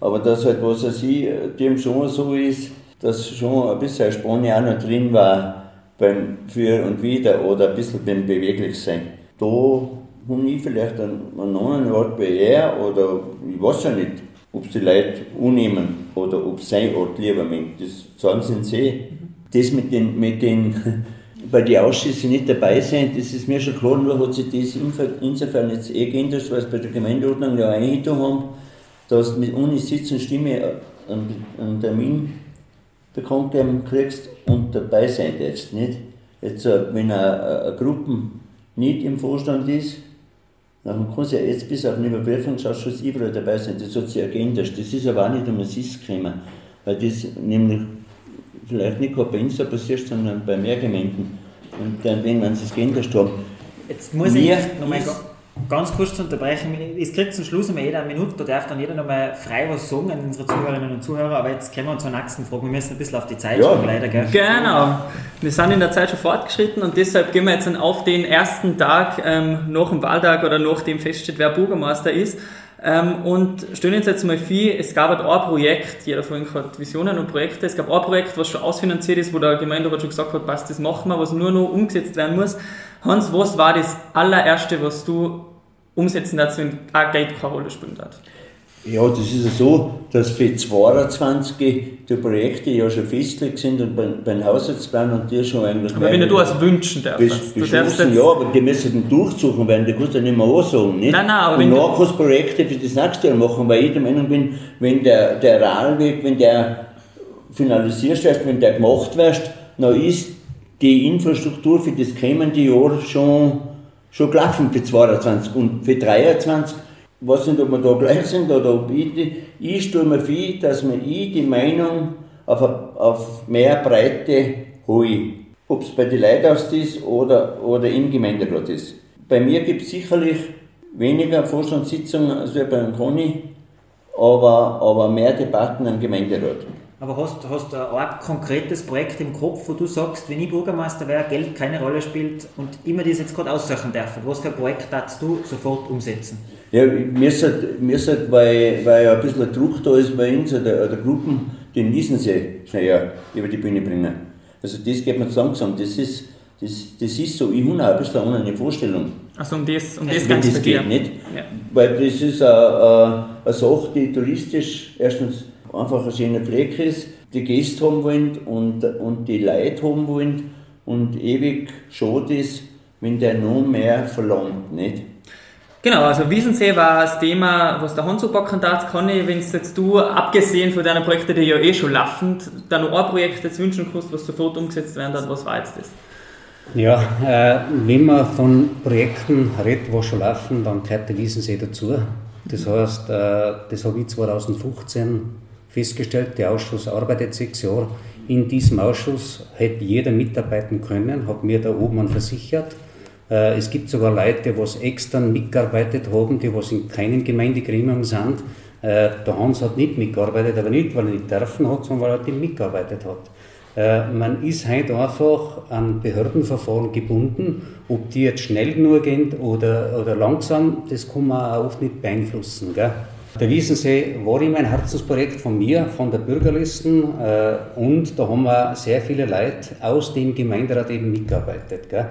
aber dass halt, was er sie, dem schon so ist, dass schon ein bisschen Spanne auch noch drin war beim Für und Wider oder ein bisschen beim Beweglichsein. Da habe ich vielleicht einen, anderen Ort wie er oder ich weiß ja nicht, ob sie Leute annehmen oder ob sein Ort lieber meint. Das sagen sie nicht. Eh. Das mit den, mit den bei den Ausschüssen nicht dabei sein, das ist mir schon klar, nur hat sich das insofern jetzt eh geändert, weil es bei der Gemeindeordnung ja eingetan haben, dass mit ohne Sitz und Stimme einen, Termin bekannt geben kriegst und dabei sein darfst. Nicht? Jetzt, äh, wenn eine, eine Gruppe nicht im Vorstand ist, dann kann ja jetzt bis auf den Überprüfungsausschuss überall dabei sein. Das hat sich ja geändert. Das ist aber auch nicht um ein SIS gekommen, weil das nämlich vielleicht nicht bei uns so passiert, sondern bei mehr Gemeinden. Und dann, wenn man es geändert haben. Jetzt muss ich nochmal ganz kurz zu unterbrechen, es kriegt zum Schluss immer jeder eine Minute, da darf dann jeder nochmal frei was sagen an unsere Zuhörerinnen und Zuhörer, aber jetzt kommen wir zur nächsten Frage. Wir müssen ein bisschen auf die Zeit Ja. schauen, leider, gell? Genau. Wir sind in der Zeit schon fortgeschritten und deshalb gehen wir jetzt dann auf den ersten Tag ähm, nach dem Wahltag oder nachdem feststeht, wer Bürgermeister ist. Ähm, und stellen uns jetzt mal vor, es gab halt ein Projekt, jeder von Ihnen hat Visionen und Projekte, es gab ein Projekt, was schon ausfinanziert ist, wo der Gemeinderat schon gesagt hat, passt, das machen wir, was nur noch umgesetzt werden muss. Hans, was war das allererste, was du umsetzen wenn auch Geld keine Rolle spielen darf? Ja, das ist ja so, dass für 22 die Projekte ja schon festgelegt sind und beim, beim Haushaltsplan und die schon eigentlich. Aber wenn du was wünschen darfst, du darfst ja, aber die müssen dann durchsuchen werden, die kannst du ja nicht mehr ansagen, nicht? Nein, nein, aber Und wenn kannst Projekte für das nächste Jahr machen, weil ich der Meinung bin, wenn der, der Rahlweg, wenn der finalisiert wird, wenn der gemacht wird, dann ist die Infrastruktur für das kommende Jahr schon, schon gelaufen für 22 und für 23. Ich weiß nicht, ob wir da gleich sind oder ob ich, ich stelle mir vor, dass mir ich die Meinung auf, auf mehr Breite hole. Ob es bei den Leithaus ist oder, oder im Gemeinderat ist. Bei mir gibt es sicherlich weniger Vorstandssitzungen als beim Conny, aber, aber mehr Debatten am Gemeinderat. Aber hast du hast ein konkretes Projekt im Kopf, wo du sagst, wenn ich Bürgermeister wäre, Geld keine Rolle spielt und immer das jetzt gerade aussuchen darf, was für ein Projekt darfst du sofort umsetzen? Ja, mir sagt, mir sagt weil, weil ja ein bisschen ein Druck da ist bei uns oder, oder Gruppen, den Wiesensee schneller über die Bühne bringen. Also das geht mir zu langsam. Das ist, das, das ist so, ich habe auch ein bisschen eine Vorstellung. also um das, um das wenn ganz das geht nicht. Ja. Weil das ist eine, eine Sache, die touristisch erstens einfach ein schöner Fleck ist, die Gäste haben wollen und, und die Leute haben wollen und ewig schade ist, wenn der noch mehr verlangt. Nicht? Genau, also Wiesensee war das Thema, was der Hans packen darf. Kann ich, wenn jetzt du, abgesehen von deinen Projekten, die ja eh schon laufend, da noch ein Projekt jetzt wünschen kannst, was sofort umgesetzt werden darf, was war jetzt das? Ja, äh, wenn man von Projekten redet, die schon laufen, dann gehört der Wiesensee dazu. Das heißt, äh, das habe ich 2015 festgestellt, der Ausschuss arbeitet sechs Jahre. In diesem Ausschuss hätte jeder mitarbeiten können, hat mir da oben versichert. Äh, es gibt sogar Leute, die extern mitgearbeitet haben, die was in keinem Gemeindegremium sind. Äh, der Hans hat nicht mitgearbeitet, aber nicht, weil er nicht dürfen hat, sondern weil er nicht mitgearbeitet hat. Äh, Man ist heute einfach an Behördenverfahren gebunden. Ob die jetzt schnell genug gehen oder, oder langsam, das kann man auch oft nicht beeinflussen. Gell? Der Wiesensee war immer ein Herzensprojekt von mir, von der Bürgerlisten. äh, Und da haben wir sehr viele Leute aus dem Gemeinderat eben mitgearbeitet. Gell?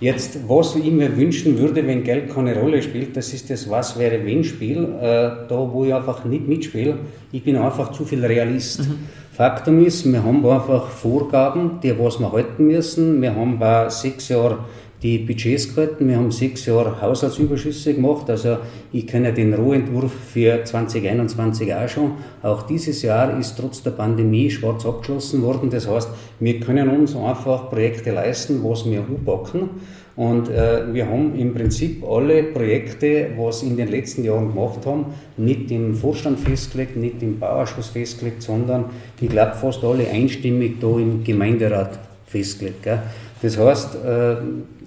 Jetzt, was ich mir wünschen würde, wenn Geld keine Rolle spielt, das ist das Was wäre wenn Spiel, äh, da wo ich einfach nicht mitspiele. Ich bin einfach zu viel Realist. Faktum ist, wir haben einfach Vorgaben, die was wir halten müssen. Wir haben bei sechs Jahren die Budgets gehalten, wir haben sechs Jahre Haushaltsüberschüsse gemacht, also ich kenne den Rohentwurf für 2021 auch schon. Auch dieses Jahr ist trotz der Pandemie schwarz abgeschlossen worden, das heißt, wir können uns einfach Projekte leisten, was wir anpacken. Und äh, wir haben im Prinzip alle Projekte, was in den letzten Jahren gemacht haben, nicht im Vorstand festgelegt, nicht im Bauausschuss festgelegt, sondern ich glaube fast alle einstimmig da im Gemeinderat festgelegt. Gell? Das heißt, äh,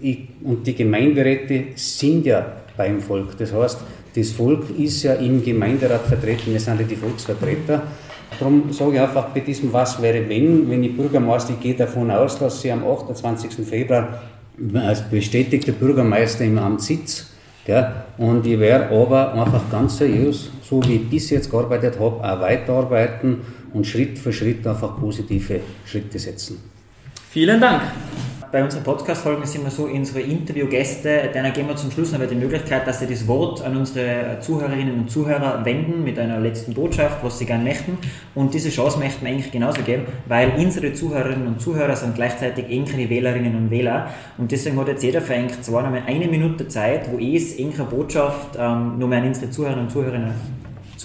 ich, und die Gemeinderäte sind ja beim Volk. Das heißt, das Volk ist ja im Gemeinderat vertreten, wir sind ja die Volksvertreter. Darum sage ich einfach bei diesem Was wäre wenn, wenn ich Bürgermeister, ich gehe davon aus, dass Sie am 28. Februar als bestätigter Bürgermeister im Amt sitzt. Gell? Und ich werde aber einfach ganz seriös, so wie ich bis jetzt gearbeitet habe, auch weiterarbeiten und Schritt für Schritt einfach positive Schritte setzen. Vielen Dank. Bei unseren Podcast-Folgen sind wir so unsere Interviewgäste, denen geben wir zum Schluss noch die Möglichkeit, dass sie das Wort an unsere Zuhörerinnen und Zuhörer wenden mit einer letzten Botschaft, was sie gerne möchten. Und diese Chance möchten wir eigentlich genauso geben, weil unsere Zuhörerinnen und Zuhörer sind gleichzeitig engere Wählerinnen und Wähler. Und deswegen hat jetzt jeder für eigentlich zwar noch mal eine Minute Zeit, wo ich engere Botschaft ähm, mehr an unsere Zuhörerinnen und Zuhörer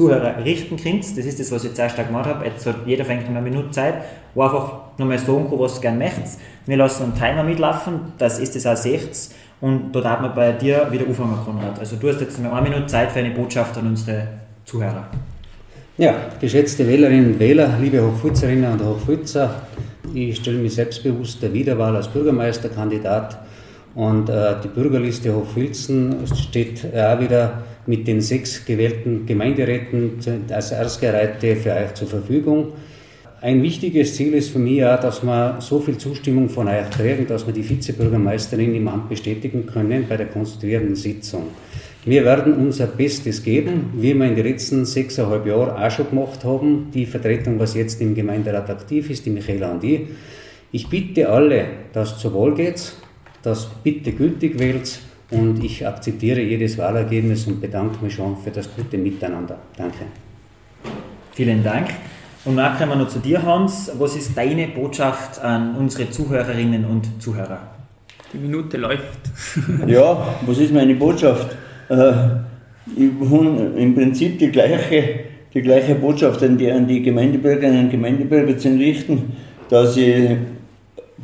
Zuhörer richten könnt. Das ist das, was ich stark gemacht habe. Jetzt hat jeder fängt eine Minute Zeit, wo einfach nochmal sagen kann, was du gerne möchtest. Wir lassen einen Timer mitlaufen, das ist das auch 60 und da darf man bei dir wieder anfangen, Konrad. Also du hast jetzt mal eine Minute Zeit für eine Botschaft an unsere Zuhörer. Ja, geschätzte Wählerinnen und Wähler, liebe Hochfuzerinnen und Hochfuzer, ich stelle mich selbstbewusst der Wiederwahl als Bürgermeisterkandidat Und äh, die Bürgerliste Hochfilzen steht auch wieder mit den sechs gewählten Gemeinderäten als Erstgereihte für euch zur Verfügung. Ein wichtiges Ziel ist für mich auch, dass wir so viel Zustimmung von euch kriegen, dass wir die Vizebürgermeisterin im Amt bestätigen können bei der konstituierenden Sitzung. Wir werden unser Bestes geben, wie wir in den letzten sechseinhalb Jahren auch schon gemacht haben. Die Vertretung, was jetzt im Gemeinderat aktiv ist, die Michaela und ich. Ich bitte alle, dass zur Wahl geht, dass bitte gültig wählt und ich akzeptiere jedes Wahlergebnis und bedanke mich schon für das gute Miteinander. Danke. Vielen Dank. Und dann kommen wir noch zu dir, Hans. Was ist deine Botschaft an unsere Zuhörerinnen und Zuhörer? Die Minute läuft. ja, was ist meine Botschaft? Äh, ich habe im Prinzip die gleiche, die gleiche Botschaft an die, an die Gemeindebürgerinnen und Gemeindebürger zu richten, dass ich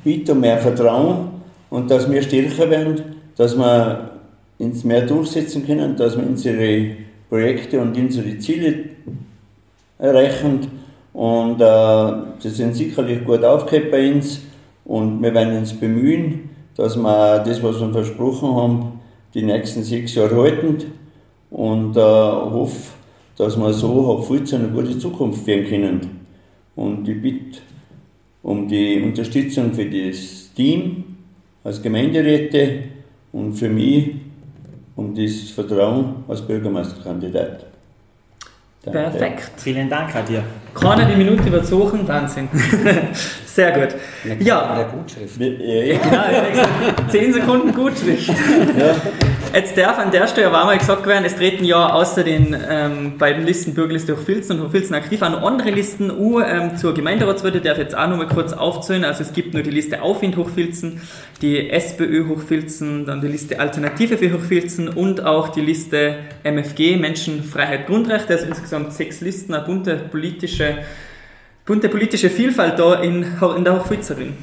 bitte um mehr Vertrauen und dass wir stärker werden, dass wir uns mehr durchsetzen können, dass wir unsere Projekte und unsere Ziele erreichen. Und äh, sie sind sicherlich gut aufgehört bei uns und wir werden uns bemühen, dass wir das, was wir versprochen haben, die nächsten sechs Jahre halten und äh, hoffe, dass wir so auf eine gute Zukunft führen können. Und ich bitte um die Unterstützung für das Team als Gemeinderäte und für mich um das Vertrauen als Bürgermeisterkandidat. Perfekt. Vielen Dank an dir. Kann er die Minute überzogen? Wahnsinn. Sehr gut. Ja. Der Gutschrift. Ja, ja. 10 Sekunden Gutschrift. Ja. Jetzt darf an der Stelle aber mal gesagt werden, es treten ja außer den ähm, beiden Listen Bürgerliste Hochfilzen und Hochfilzen aktiv auch noch andere Listen U ähm, zur Gemeinderatswahl, darf jetzt auch noch mal kurz aufzählen. Also es gibt nur die Liste Aufwind Hochfilzen, die SPÖ Hochfilzen, dann die Liste Alternative für Hochfilzen und auch die Liste MFG, Menschen, Freiheit, Grundrechte. Also insgesamt sechs Listen, eine bunte politische, bunte politische Vielfalt da in, in der Hochfilzerin.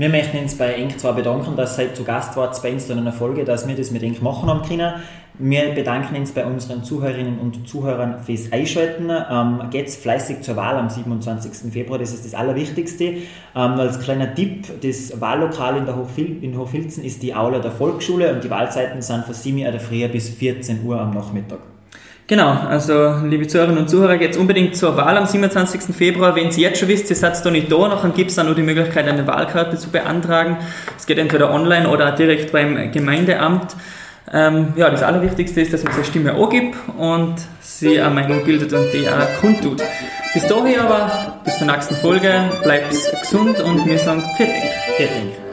Wir möchten uns bei Enk zwar bedanken, dass ihr zu Gast wart bei uns in einer Folge, dass wir das mit Enk machen haben können. Wir bedanken uns bei unseren Zuhörerinnen und Zuhörern fürs Einschalten. Ähm, geht's fleißig zur Wahl am 27. Februar, das ist das Allerwichtigste. Ähm, als kleiner Tipp, das Wahllokal in, der Hochfil in Hochfilzen ist die Aula der Volksschule und die Wahlzeiten sind von 7 Uhr früh bis 14 Uhr am Nachmittag. Genau, also liebe Zuhörerinnen und Zuhörer, geht unbedingt zur Wahl am 27. Februar. Wenn Sie jetzt schon wisst, ihr seid da nicht da, dann gibt es dann nur die Möglichkeit, eine Wahlkarte zu beantragen. Es geht entweder online oder direkt beim Gemeindeamt. Ähm, ja, das Allerwichtigste ist, dass man seine Stimme angibt und sie eine Meinung bildet und die auch kundtut. Bis dahin aber, bis zur nächsten Folge, bleibt gesund und wir sagen Pfiat Pfiat